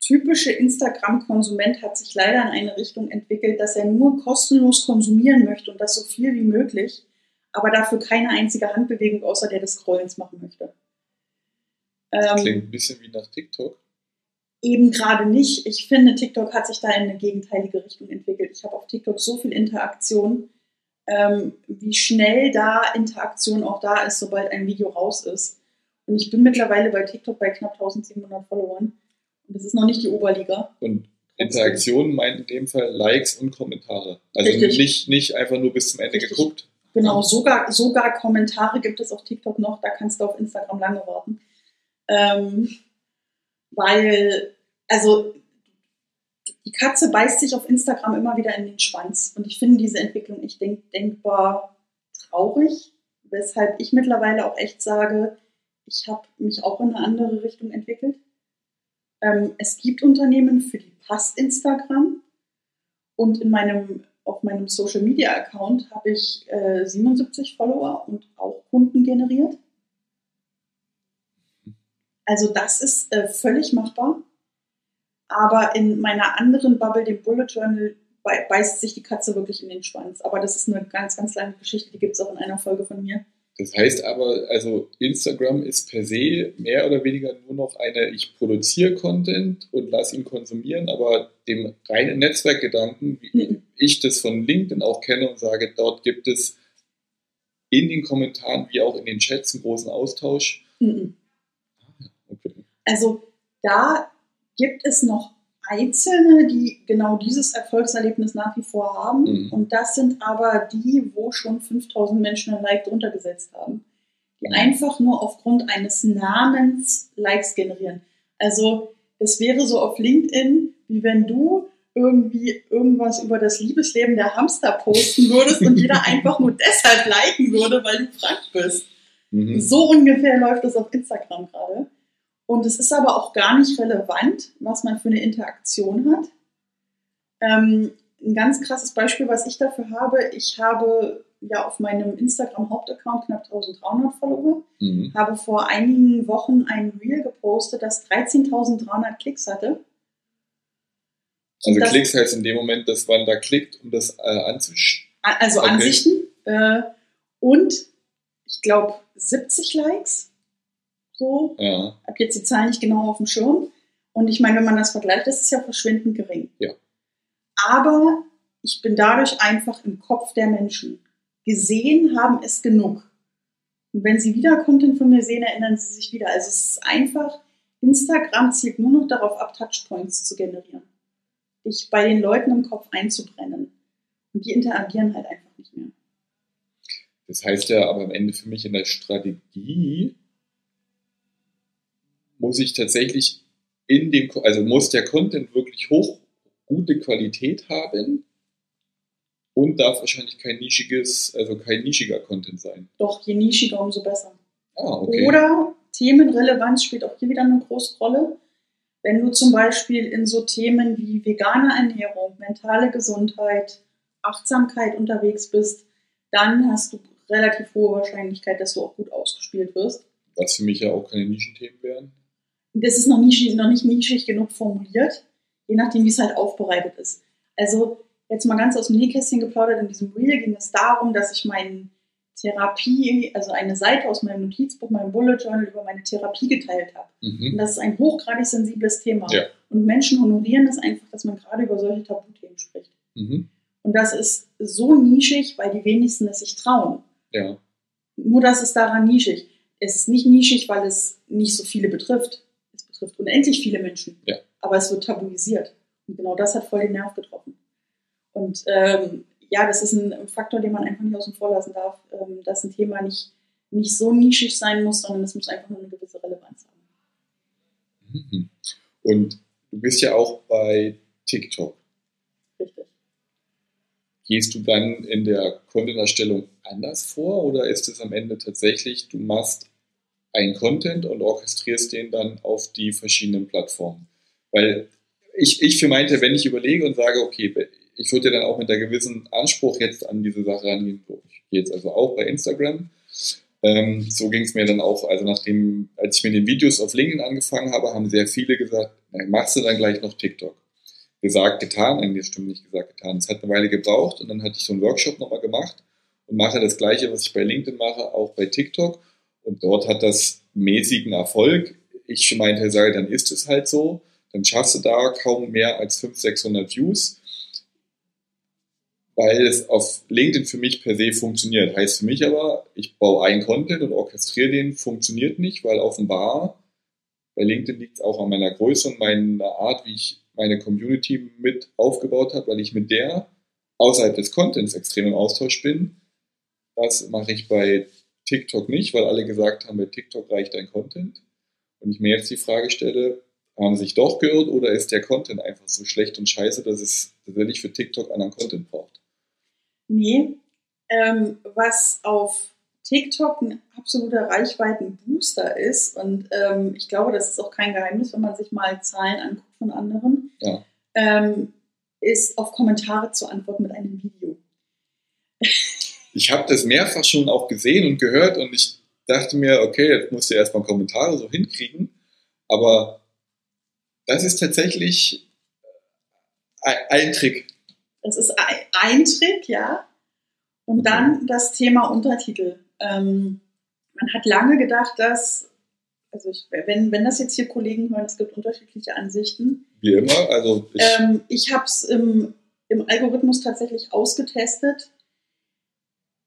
typische Instagram-Konsument hat sich leider in eine Richtung entwickelt, dass er nur kostenlos konsumieren möchte und das so viel wie möglich, aber dafür keine einzige Handbewegung außer der des Scrollens machen möchte. Das ähm, klingt ein bisschen wie nach TikTok. Eben gerade nicht. Ich finde, TikTok hat sich da in eine gegenteilige Richtung entwickelt. Ich habe auf TikTok so viel Interaktion, ähm, wie schnell da Interaktion auch da ist, sobald ein Video raus ist. Und ich bin mittlerweile bei TikTok bei knapp 1700 Followern. Das ist noch nicht die Oberliga. Und Interaktion meint in dem Fall Likes und Kommentare. Also nicht, nicht einfach nur bis zum Ende Richtig. geguckt. Genau, sogar, sogar Kommentare gibt es auf TikTok noch, da kannst du auf Instagram lange warten. Ähm, weil, also die Katze beißt sich auf Instagram immer wieder in den Schwanz. Und ich finde diese Entwicklung echt denk, denkbar traurig, weshalb ich mittlerweile auch echt sage, ich habe mich auch in eine andere Richtung entwickelt. Ähm, es gibt Unternehmen, für die passt Instagram. Und in meinem auf meinem Social Media Account habe ich äh, 77 Follower und auch Kunden generiert. Also das ist äh, völlig machbar. Aber in meiner anderen Bubble, dem Bullet Journal, beißt sich die Katze wirklich in den Schwanz. Aber das ist eine ganz, ganz lange Geschichte, die gibt es auch in einer Folge von mir. Das heißt aber, also Instagram ist per se mehr oder weniger nur noch eine, ich produziere Content und lasse ihn konsumieren, aber dem reinen Netzwerkgedanken, wie mhm. ich das von LinkedIn auch kenne und sage, dort gibt es in den Kommentaren wie auch in den Chats einen großen Austausch. Mhm. Okay. Also da gibt es noch Einzelne, die genau dieses Erfolgserlebnis nach wie vor haben. Mhm. Und das sind aber die, wo schon 5000 Menschen ein Like drunter gesetzt haben. Die mhm. einfach nur aufgrund eines Namens Likes generieren. Also es wäre so auf LinkedIn, wie wenn du irgendwie irgendwas über das Liebesleben der Hamster posten würdest und jeder einfach nur deshalb liken würde, weil du frank bist. Mhm. So ungefähr läuft es auf Instagram gerade. Und es ist aber auch gar nicht relevant, was man für eine Interaktion hat. Ähm, ein ganz krasses Beispiel, was ich dafür habe, ich habe ja auf meinem Instagram-Hauptaccount knapp 1300 Follower, mhm. habe vor einigen Wochen ein Reel gepostet, das 13.300 Klicks hatte. Also das, Klicks heißt in dem Moment, dass man da klickt, um das äh, anzuschauen. Also okay. Ansichten. Äh, und ich glaube 70 Likes. So. Ja. Hab jetzt die Zahlen nicht genau auf dem Schirm. Und ich meine, wenn man das vergleicht, das ist ja verschwindend gering. Ja. Aber ich bin dadurch einfach im Kopf der Menschen. Gesehen haben es genug. Und wenn sie wieder Content von mir sehen, erinnern sie sich wieder. Also es ist einfach, Instagram zielt nur noch darauf ab, Touchpoints zu generieren. Dich bei den Leuten im Kopf einzubrennen. Und die interagieren halt einfach nicht mehr. Das heißt ja aber am Ende für mich in der Strategie muss ich tatsächlich in dem, also muss der Content wirklich hoch, gute Qualität haben und darf wahrscheinlich kein nischiges, also kein nischiger Content sein. Doch, je nischiger, umso besser. Ah, okay. Oder Themenrelevanz spielt auch hier wieder eine große Rolle. Wenn du zum Beispiel in so Themen wie vegane Ernährung, mentale Gesundheit, Achtsamkeit unterwegs bist, dann hast du relativ hohe Wahrscheinlichkeit, dass du auch gut ausgespielt wirst. Was für mich ja auch keine Nischenthemen wären das ist noch, nischig, noch nicht nischig genug formuliert, je nachdem, wie es halt aufbereitet ist. Also jetzt mal ganz aus dem Nähkästchen geplaudert, in diesem Reel ging es darum, dass ich meine Therapie, also eine Seite aus meinem Notizbuch, meinem Bullet Journal über meine Therapie geteilt habe. Mhm. Und das ist ein hochgradig sensibles Thema. Ja. Und Menschen honorieren es einfach, dass man gerade über solche Tabuthemen spricht. Mhm. Und das ist so nischig, weil die wenigsten es sich trauen. Ja. Nur das ist daran nischig. Es ist nicht nischig, weil es nicht so viele betrifft betrifft unendlich viele Menschen. Ja. Aber es wird tabuisiert. Und genau das hat voll den Nerv getroffen. Und ähm, ja, das ist ein Faktor, den man einfach nicht außen vor lassen darf, ähm, dass ein Thema nicht, nicht so nischig sein muss, sondern es muss einfach nur eine gewisse Relevanz haben. Mhm. Und du bist ja auch bei TikTok. Richtig. Gehst du dann in der Content-Erstellung anders vor oder ist es am Ende tatsächlich, du machst einen Content und orchestrierst den dann auf die verschiedenen Plattformen. Weil ich, ich für meinte, wenn ich überlege und sage, okay, ich würde dann auch mit einem gewissen Anspruch jetzt an diese Sache rangehen. Ich gehe jetzt also auch bei Instagram. Ähm, so ging es mir dann auch, also nachdem, als ich mit den Videos auf LinkedIn angefangen habe, haben sehr viele gesagt, machst du dann gleich noch TikTok. Gesagt, getan, das stimmt nicht gesagt, getan. Es hat eine Weile gebraucht und dann hatte ich so einen Workshop nochmal gemacht und mache das gleiche, was ich bei LinkedIn mache, auch bei TikTok und dort hat das mäßigen Erfolg. Ich meinte, sage, dann ist es halt so. Dann schaffst du da kaum mehr als 500, 600 Views, weil es auf LinkedIn für mich per se funktioniert. Heißt für mich aber, ich baue einen Content und orchestriere den, funktioniert nicht, weil offenbar bei LinkedIn liegt es auch an meiner Größe und meiner Art, wie ich meine Community mit aufgebaut habe, weil ich mit der außerhalb des Contents extrem im Austausch bin. Das mache ich bei TikTok nicht, weil alle gesagt haben, bei TikTok reicht dein Content. Und ich mir jetzt die Frage stelle, haben sie sich doch geirrt oder ist der Content einfach so schlecht und scheiße, dass es tatsächlich für TikTok anderen Content braucht? Nee, ähm, was auf TikTok ein absoluter Reichweitenbooster ist, und ähm, ich glaube, das ist auch kein Geheimnis, wenn man sich mal Zahlen anguckt von anderen, ja. ähm, ist auf Kommentare zu antworten mit einem Video. Ich habe das mehrfach schon auch gesehen und gehört und ich dachte mir, okay, jetzt musst du erstmal Kommentare so hinkriegen. Aber das ist tatsächlich ein, ein Trick. Das ist ein, ein Trick, ja. Und dann das Thema Untertitel. Ähm, man hat lange gedacht, dass, also ich, wenn, wenn das jetzt hier Kollegen hören, es gibt unterschiedliche Ansichten. Wie immer, also ich, ähm, ich habe es im, im Algorithmus tatsächlich ausgetestet.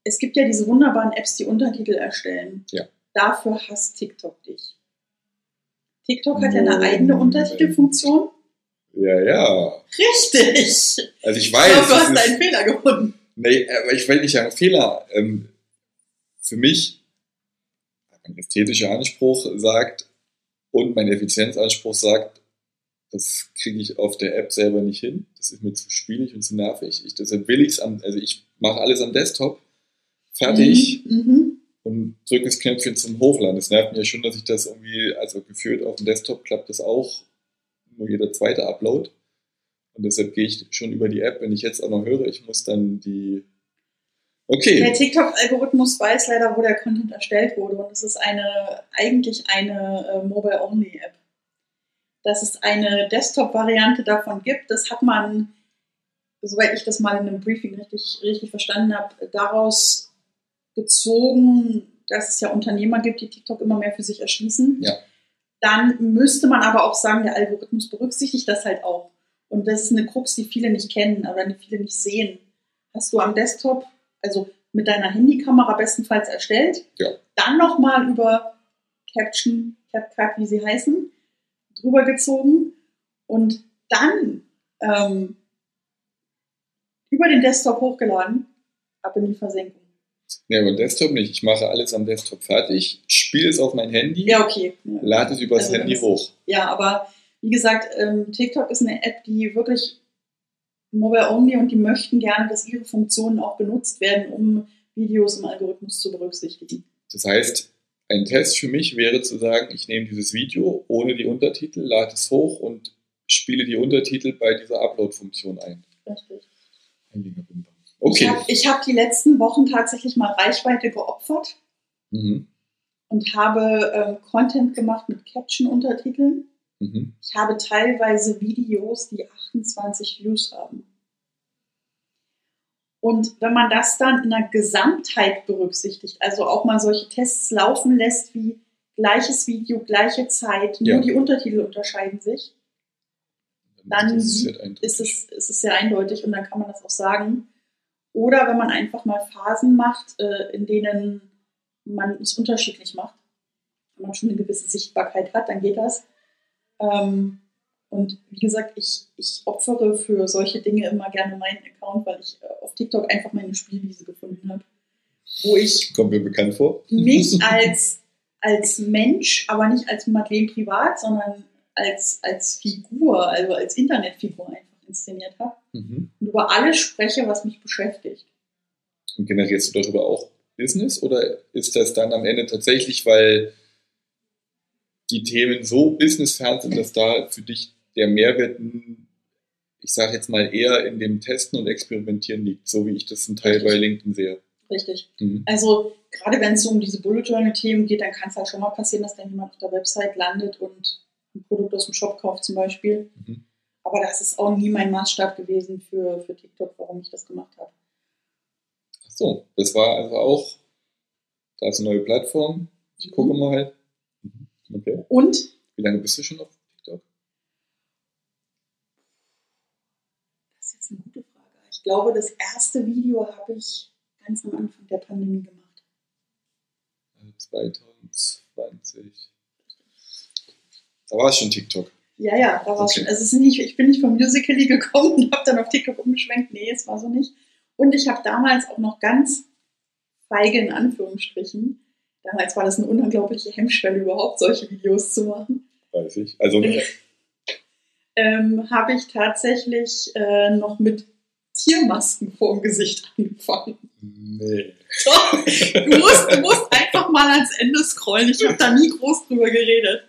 Es gibt ja diese wunderbaren Apps, die Untertitel erstellen. Ja. Dafür hasst TikTok dich. TikTok hat ja eine eigene Untertitelfunktion. Ja, ja. Richtig. Also ich weiß. Ich glaube, du hast einen Fehler gefunden. Nee, aber ich will nicht sagen Fehler. Ähm, für mich, mein ästhetischer Anspruch sagt und mein Effizienzanspruch sagt, das kriege ich auf der App selber nicht hin. Das ist mir zu spielig und zu nervig. Ich, deshalb will ich es am, also ich mache alles am Desktop, fertig Mhm. Mhm. und drücke das Knöpfchen zum Hochladen. Das nervt mich ja schon, dass ich das irgendwie, also gefühlt auf dem Desktop klappt das auch, nur jeder zweite Upload. Und deshalb gehe ich schon über die App, wenn ich jetzt auch noch höre, ich muss dann die. Der Okay. TikTok-Algorithmus weiß leider, wo der Content erstellt wurde. Und es ist eine, eigentlich eine äh, Mobile-Only-App. Dass es eine Desktop-Variante davon gibt, das hat man, soweit ich das mal in einem Briefing richtig, richtig verstanden habe, daraus gezogen, dass es ja Unternehmer gibt, die TikTok immer mehr für sich erschließen. Ja. Dann müsste man aber auch sagen, der Algorithmus berücksichtigt das halt auch. Und das ist eine Krux, die viele nicht kennen oder die viele nicht sehen. Hast du am Desktop, also mit deiner Handykamera bestenfalls erstellt, Ja. dann nochmal über Caption, CapCut, wie sie heißen, drüber gezogen und dann ähm, über den Desktop hochgeladen, ab in die Versenkung. Nee, aber Desktop nicht. Ich mache alles am Desktop fertig, spiele es auf mein Handy, Ja, okay. Ja. lade es übers Also, Handy hoch. Ja, aber wie gesagt, ähm, TikTok ist eine App, die wirklich mobile-only und die möchten gerne, dass ihre Funktionen auch genutzt werden, um Videos im Algorithmus zu berücksichtigen. Das heißt, ein Test für mich wäre zu sagen, ich nehme dieses Video ohne die Untertitel, lade es hoch und spiele die Untertitel bei dieser Upload-Funktion ein. Richtig. Heiliger Bimbam. Ich Okay. habe hab die letzten Wochen tatsächlich mal Reichweite geopfert Mhm. und habe ähm, Content gemacht mit Caption-Untertiteln. Mhm. Ich habe teilweise Videos, die 28 Views haben. Und wenn man das dann in der Gesamtheit berücksichtigt, also auch mal solche Tests laufen lässt wie gleiches Video, gleiche Zeit, nur Ja. die Untertitel unterscheiden sich, Dann ist es, ist es sehr eindeutig und dann kann man das auch sagen. Oder wenn man einfach mal Phasen macht, äh, in denen man es unterschiedlich macht, wenn man schon eine gewisse Sichtbarkeit hat, dann geht das. Ähm, und wie gesagt, ich, ich opfere für solche Dinge immer gerne meinen Account, weil ich äh, auf TikTok einfach meine Spielwiese gefunden habe, wo ich Kommt mir bekannt vor. mich als, als Mensch, aber nicht als Madeleine privat, sondern als, als Figur, also als Internetfigur einfach inszeniert habe Mhm. und über alles spreche, was mich beschäftigt. Und generierst du darüber auch Business oder ist das dann am Ende tatsächlich, weil die Themen so businessfern sind, dass da für dich der Mehrwert, ich sage jetzt mal, eher in dem Testen und Experimentieren liegt, so wie ich das zum Teil bei LinkedIn sehe. Richtig. Mhm. Also gerade wenn es so um diese Bullet Journal Themen geht, dann kann es halt schon mal passieren, dass dann jemand auf der Website landet und ein Produkt aus dem Shop kauft zum Beispiel. Mhm. Aber das ist auch nie mein Maßstab gewesen für, für TikTok, warum ich das gemacht habe. Ach so, das war also auch, da ist eine neue Plattform, ich gucke mal halt. Mhm. Okay. Und Wie lange bist du schon auf TikTok? Das ist jetzt eine gute Frage. Ich glaube, das erste Video habe ich ganz am Anfang der Pandemie gemacht. Also 2020. Da war es schon TikTok. Ja, ja, da war es Okay. schon. Also es ist nicht, ich bin nicht vom Musical.ly gekommen und habe dann auf TikTok umgeschwenkt. Nee, es war so nicht. Und ich habe damals auch noch ganz feige in Anführungsstrichen. Damals war das eine unglaubliche Hemmschwelle, überhaupt solche Videos zu machen. Weiß ich. Also, Ähm, habe ich tatsächlich äh, noch mit Tiermasken vorm Gesicht angefangen. nee. Doch, du musst, du musst einfach mal ans Ende scrollen. Ich habe da nie groß drüber geredet.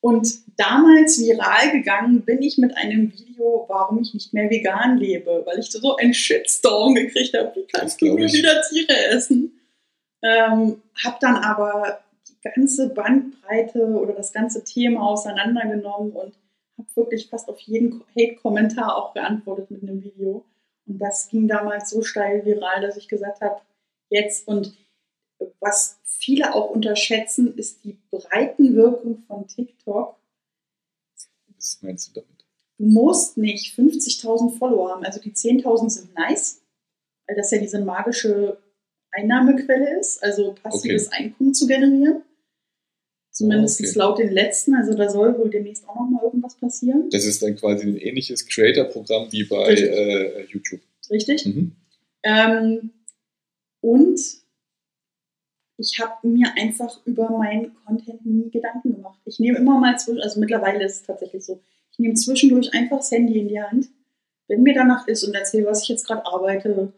Und damals viral gegangen bin ich mit einem Video, warum ich nicht mehr vegan lebe, weil ich so einen Shitstorm gekriegt habe. Wie kannst du nur wieder Tiere essen? Ähm, hab dann aber die ganze Bandbreite oder das ganze Thema auseinandergenommen und habe wirklich fast auf jeden Hate-Kommentar auch geantwortet mit einem Video. Und das ging damals so steil viral, dass ich gesagt habe, jetzt und was viele auch unterschätzen, ist die Breitenwirkung von TikTok. Was meinst du damit? Du musst nicht 50.000 Follower haben. Also die 10.000 sind nice, weil das ja diese magische Einnahmequelle ist, also passives okay. Einkommen zu generieren. Zumindest okay. laut den letzten, also da soll wohl demnächst auch noch mal irgendwas passieren. Das ist dann quasi ein ähnliches Creator-Programm wie bei äh, YouTube. Richtig. Mhm. Ähm, und ich habe mir einfach über meinen Content nie Gedanken gemacht. Ich nehme immer mal zwischendurch, also mittlerweile ist es tatsächlich so, ich nehme zwischendurch einfach das Handy in die Hand, wenn mir danach ist und erzähle, was ich jetzt gerade arbeite.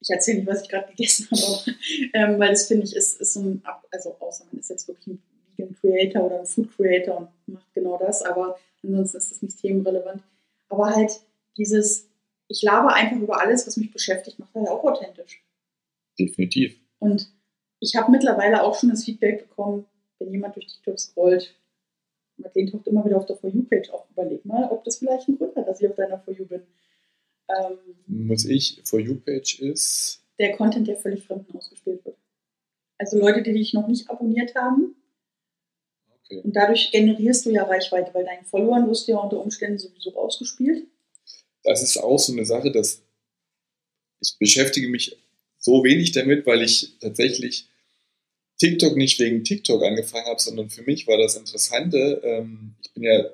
Ich erzähle nicht, was ich gerade gegessen habe, ähm, weil das finde ich ist, ist so ein, also außer man ist jetzt wirklich ein Vegan Creator oder ein Food Creator und macht genau das, aber ansonsten ist das nicht themenrelevant. Aber halt dieses, ich labe einfach über alles, was mich beschäftigt, macht halt auch authentisch. Definitiv. Und ich habe mittlerweile auch schon das Feedback bekommen, wenn jemand durch TikTok scrollt, den taucht immer wieder auf der For You-Page auf. Überleg mal, ob das vielleicht ein Grund hat, dass ich auf deiner For You bin. Ähm, Muss ich, For You-Page ist? Der Content, der völlig Fremden ausgespielt wird. Also Leute, die dich noch nicht abonniert haben. Okay. Und dadurch generierst du ja Reichweite, weil deinen Followern wirst du ja unter Umständen sowieso ausgespielt. Das ist auch so eine Sache, dass ich beschäftige mich so wenig damit, weil ich tatsächlich TikTok nicht wegen TikTok angefangen habe, sondern für mich war das Interessante. Ähm, ich bin ja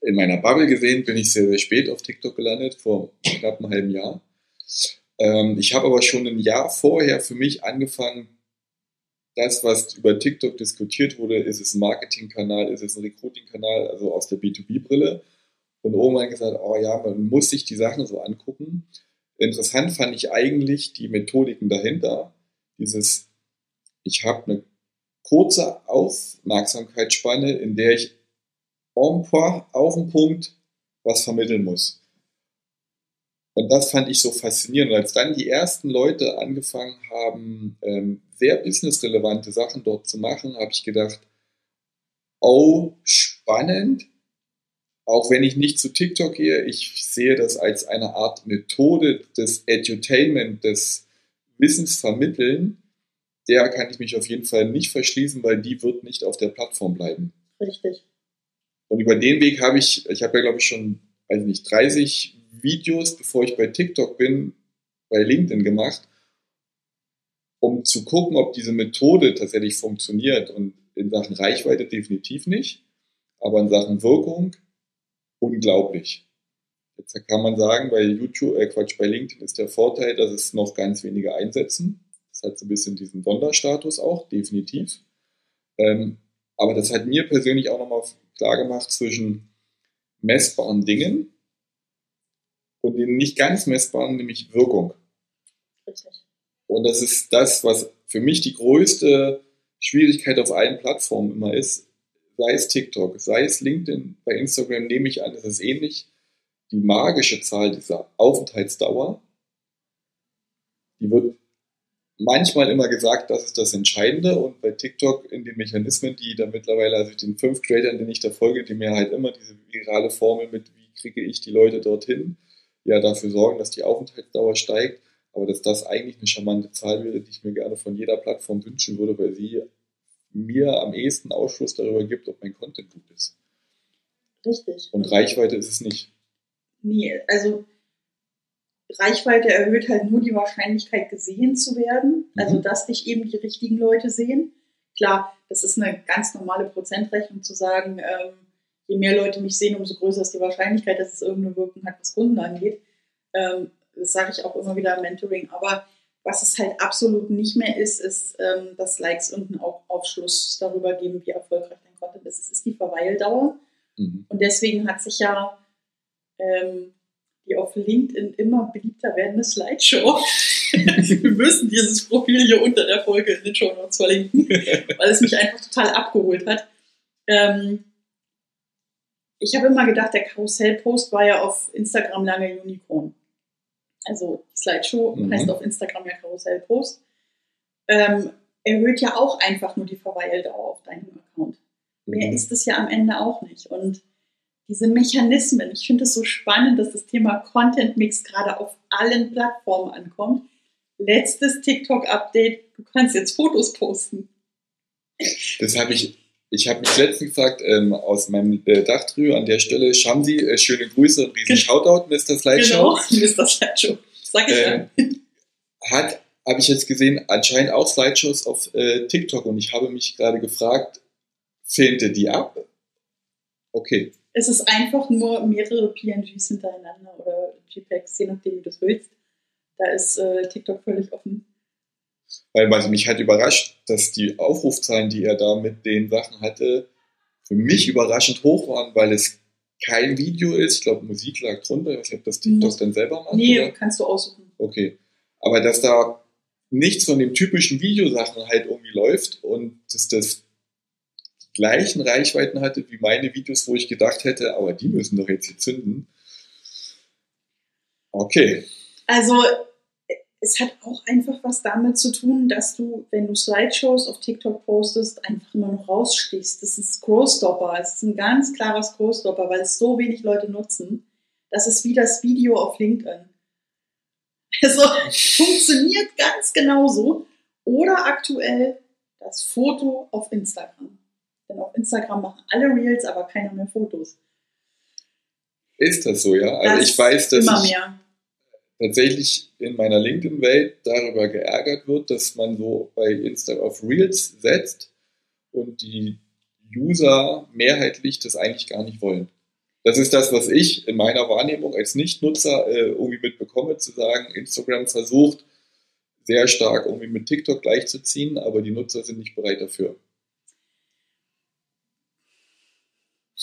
in meiner Bubble gesehen, bin ich sehr, sehr spät auf TikTok gelandet, vor knapp einem halben Jahr. Ähm, ich habe aber schon ein Jahr vorher für mich angefangen, das, was über TikTok diskutiert wurde, ist es ein Marketingkanal, ist es ein Recruiting-Kanal, also aus der B2B-Brille. Und irgendwann gesagt, oh ja, man muss sich die Sachen so angucken. Interessant fand ich eigentlich die Methodiken dahinter. Dieses, ich habe eine kurze Aufmerksamkeitsspanne, in der ich auf den Punkt was vermitteln muss. Und das fand ich so faszinierend. Als dann die ersten Leute angefangen haben, ähm, sehr businessrelevante Sachen dort zu machen, habe ich gedacht, oh, spannend, auch wenn ich nicht zu TikTok gehe, ich sehe das als eine Art Methode des Edutainment, des Wissensvermitteln. Der kann ich mich auf jeden Fall nicht verschließen, weil die wird nicht auf der Plattform bleiben. Richtig. Und über den Weg habe ich, ich habe ja glaube ich schon, weiß nicht, 30 Videos, bevor ich bei TikTok bin, bei LinkedIn gemacht, um zu gucken, ob diese Methode tatsächlich funktioniert. Und in Sachen Reichweite definitiv nicht, aber in Sachen Wirkung unglaublich. Jetzt kann man sagen, bei YouTube, äh Quatsch, bei LinkedIn ist der Vorteil, dass es noch ganz wenige einsetzen. Das hat so ein bisschen diesen Sonderstatus auch, definitiv. Ähm, aber das hat mir persönlich auch nochmal klar gemacht zwischen messbaren Dingen und den nicht ganz messbaren, nämlich Wirkung. Richtig. Und das ist das, was für mich die größte Schwierigkeit auf allen Plattformen immer ist, sei es TikTok, sei es LinkedIn, bei Instagram nehme ich an, es ist ähnlich. Die magische Zahl dieser Aufenthaltsdauer, die wird manchmal immer gesagt, das ist das Entscheidende und bei TikTok in den Mechanismen, die da mittlerweile, also den fünf Creators, denen ich da folge, die mir halt immer diese virale Formel mit, wie kriege ich die Leute dorthin, ja dafür sorgen, dass die Aufenthaltsdauer steigt, aber dass das eigentlich eine charmante Zahl wäre, die ich mir gerne von jeder Plattform wünschen würde, weil sie mir am ehesten Ausschluss darüber gibt, ob mein Content gut ist. Richtig. Und Reichweite ist es nicht. Nee, also Reichweite erhöht halt nur die Wahrscheinlichkeit, gesehen zu werden. Mhm. Also, dass dich eben die richtigen Leute sehen. Klar, das ist eine ganz normale Prozentrechnung zu sagen, ähm, je mehr Leute mich sehen, umso größer ist die Wahrscheinlichkeit, dass es irgendeine Wirkung hat, was Kunden angeht. Ähm, das sage ich auch immer wieder im Mentoring. Aber was es halt absolut nicht mehr ist, ist, ähm, dass Likes irgendeinen Aufschluss darüber geben, wie erfolgreich dein Content ist. Es ist die Verweildauer. Mhm. Und deswegen hat sich ja ähm, die auf LinkedIn immer beliebter werdende Slideshow. Wir müssen dieses Profil hier unter der Folge in den Show Notes verlinken, weil es mich einfach total abgeholt hat. Ähm, ich habe immer gedacht, der Karussell-Post war ja auf Instagram lange Unicorn. Also die Slideshow Mhm. heißt auf Instagram ja Karussell-Post. Ähm, erhöht ja auch einfach nur die Verweildauer auf deinem Account. Mehr Mhm. ist es ja am Ende auch nicht. Und diese Mechanismen, ich finde es so spannend, dass das Thema Content Mix gerade auf allen Plattformen ankommt. Letztes TikTok-Update, du kannst jetzt Fotos posten. Das habe ich, ich habe mich letztens gefragt, ähm, aus meinem äh, Dach drüber an der Stelle, Shamsi, äh, schöne Grüße und riesen Shoutout, Mr. Slideshow. Genau, Mr. Slideshow. Sag ich Äh, ja. Hat, habe ich jetzt gesehen, anscheinend auch Slideshows auf äh, TikTok und ich habe mich gerade gefragt, filmt ihr die ab? Okay. Es ist einfach nur mehrere PNGs hintereinander oder JPEGs, je nachdem, wie du das willst. Da ist äh, TikTok völlig offen. Weil also mich hat überrascht, dass die Aufrufzahlen, die er da mit den Sachen hatte, für mich überraschend hoch waren, weil es kein Video ist. Ich glaube, Musik lag drunter. Ich weiß nicht, ob das TikTok Muss- dann selber macht. Nee, Oder? kannst du aussuchen. Okay. Aber dass da nichts von den typischen Videosachen halt irgendwie läuft und dass das die gleichen Reichweiten hatte wie meine Videos, wo ich gedacht hätte, aber die müssen doch jetzt hier zünden. Okay. Also es hat auch einfach was damit zu tun, dass du, wenn du Slideshows auf TikTok postest, einfach immer noch rausstichst. Das ist Scrollstopper. Es ist ein ganz klarer Scrollstopper, weil es so wenig Leute nutzen. Das ist wie das Video auf LinkedIn. Also funktioniert ganz genauso. Oder aktuell das Foto auf Instagram. Denn auf Instagram machen alle Reels, aber keiner mehr Fotos. Ist das so, ja? Also Das ich weiß, dass Immer ich mehr. Tatsächlich in meiner LinkedIn-Welt darüber geärgert wird, dass man so bei Insta auf Reels setzt und die User mehrheitlich das eigentlich gar nicht wollen. Das ist das, was ich in meiner Wahrnehmung als Nichtnutzer äh, irgendwie mitbekomme, zu sagen, Instagram versucht sehr stark irgendwie mit TikTok gleichzuziehen, aber die Nutzer sind nicht bereit dafür.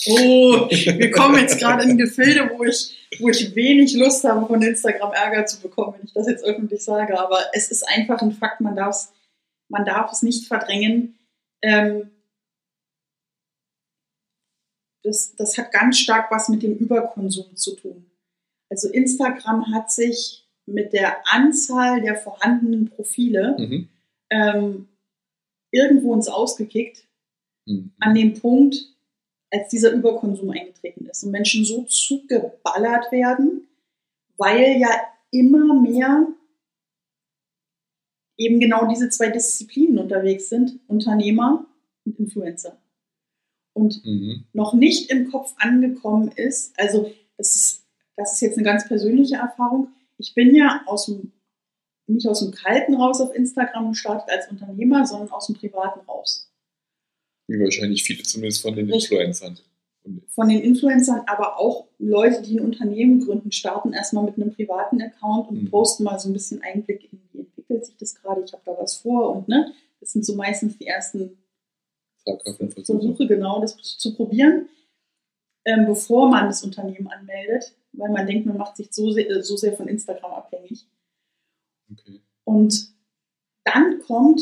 Oh, wir kommen jetzt gerade in Gefilde, wo ich, wo ich wenig Lust habe, von Instagram Ärger zu bekommen, wenn ich das jetzt öffentlich sage. Aber es ist einfach ein Fakt, man darf es, man darf es nicht verdrängen. Ähm, das, das hat ganz stark was mit dem Überkonsum zu tun. Also Instagram hat sich mit der Anzahl der vorhandenen Profile Mhm. ähm, irgendwo ins Ausgekickt Mhm. an dem Punkt, als dieser Überkonsum eingetreten ist und Menschen so zugeballert werden, weil ja immer mehr eben genau diese zwei Disziplinen unterwegs sind, Unternehmer und Influencer. Und Mhm. noch nicht im Kopf angekommen ist, also das ist, das ist jetzt eine ganz persönliche Erfahrung. Ich bin ja aus dem, nicht aus dem Kalten raus auf Instagram gestartet als Unternehmer, sondern aus dem Privaten raus. Wie wahrscheinlich viele zumindest von den Richtig. Influencern. Von den Influencern, aber auch Leute, die ein Unternehmen gründen, starten erstmal mit einem privaten Account und Mhm. posten mal so ein bisschen Einblick in, wie entwickelt sich das gerade, ich habe da was vor und ne, das sind so meistens die ersten. Versuche, genau das zu probieren, ähm, bevor man das Unternehmen anmeldet, weil man denkt, man macht sich so sehr, äh, so sehr von Instagram abhängig. Okay. Und dann kommt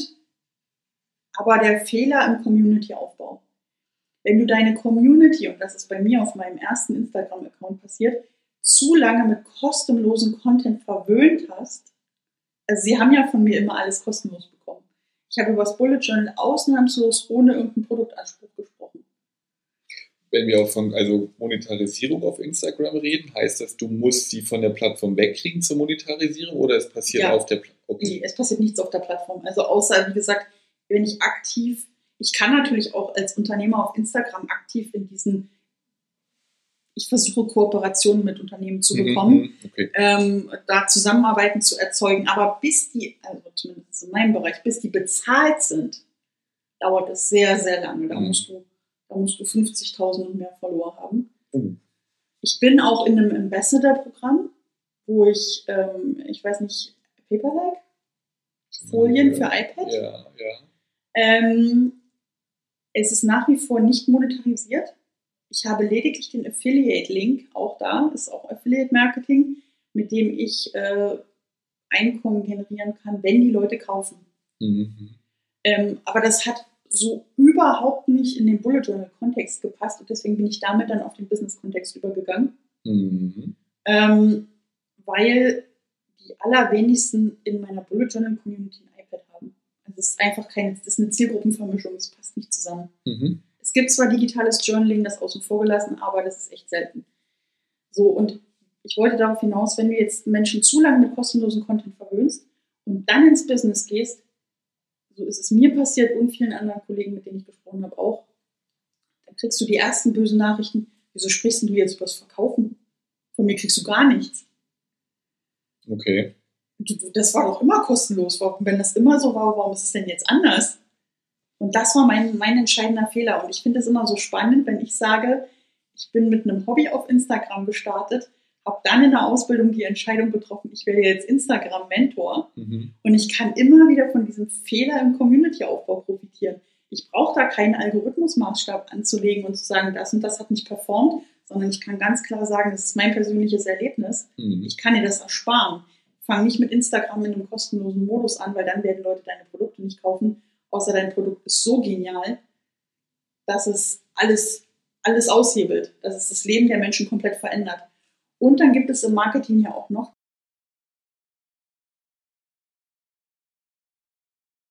aber der Fehler im Community-Aufbau. Wenn du deine Community, und das ist bei mir auf meinem ersten Instagram-Account passiert, zu lange mit kostenlosen Content verwöhnt hast, also sie haben ja von mir immer alles kostenlos bekommen. Ich habe über das Bullet Journal ausnahmslos ohne irgendeinen Produktanspruch gesprochen. Wenn wir auch von also Monetarisierung auf Instagram reden, heißt das, du musst sie von der Plattform wegkriegen zur Monetarisierung oder es passiert Ja. auf der Plattform? Okay. Nee, es passiert nichts auf der Plattform. Also außer, wie gesagt, wenn ich aktiv, ich kann natürlich auch als Unternehmer auf Instagram aktiv in diesen, ich versuche Kooperationen mit Unternehmen zu Mhm, bekommen, mhm, Okay. ähm, da Zusammenarbeiten zu erzeugen. Aber bis die, also zumindest in meinem Bereich, bis die bezahlt sind, dauert es sehr, sehr lange. Da Mhm. musst du, da musst du 50.000 und mehr Follower haben. Mhm. Ich bin auch in einem Ambassador-Programm, wo ich, ähm, ich weiß nicht, Paperlike? Folien für iPad. Ja, ja. Ähm, es ist nach wie vor nicht monetarisiert. Ich habe lediglich den Affiliate-Link, auch da ist auch Affiliate-Marketing, mit dem ich äh, Einkommen generieren kann, wenn die Leute kaufen. Mhm. Ähm, aber das hat so überhaupt nicht in den Bullet Journal Kontext gepasst und deswegen bin ich damit dann auf den Business Kontext übergegangen. Mhm. Ähm, weil die allerwenigsten in meiner Bullet Journal Community es ist einfach keine, das ist eine Zielgruppenvermischung, es passt nicht zusammen. Mhm. Es gibt zwar digitales Journaling, das außen vor gelassen, aber das ist echt selten. So, und ich wollte darauf hinaus, wenn du jetzt Menschen zu lange mit kostenlosen Content verwöhnst und dann ins Business gehst, so ist es mir passiert und vielen anderen Kollegen, mit denen ich gesprochen habe, auch, dann kriegst du die ersten bösen Nachrichten, wieso sprichst du jetzt über das Verkaufen? Von mir kriegst du gar nichts. Okay. Das war doch immer kostenlos. Warum, wenn das immer so war, warum ist es denn jetzt anders? Und das war mein, mein entscheidender Fehler. Und ich finde es immer so spannend, wenn ich sage, ich bin mit einem Hobby auf Instagram gestartet, habe dann in der Ausbildung die Entscheidung getroffen, ich werde jetzt Instagram-Mentor Mhm. und ich kann immer wieder von diesem Fehler im Community-Aufbau profitieren. Ich brauche da keinen Algorithmusmaßstab anzulegen und zu sagen, das und das hat nicht performt, sondern ich kann ganz klar sagen, das ist mein persönliches Erlebnis. Mhm. Ich kann dir das ersparen. Fang nicht mit Instagram in einem kostenlosen Modus an, weil dann werden Leute deine Produkte nicht kaufen, außer dein Produkt ist so genial, dass es alles, alles aushebelt, dass es das Leben der Menschen komplett verändert. Und dann gibt es im Marketing ja auch noch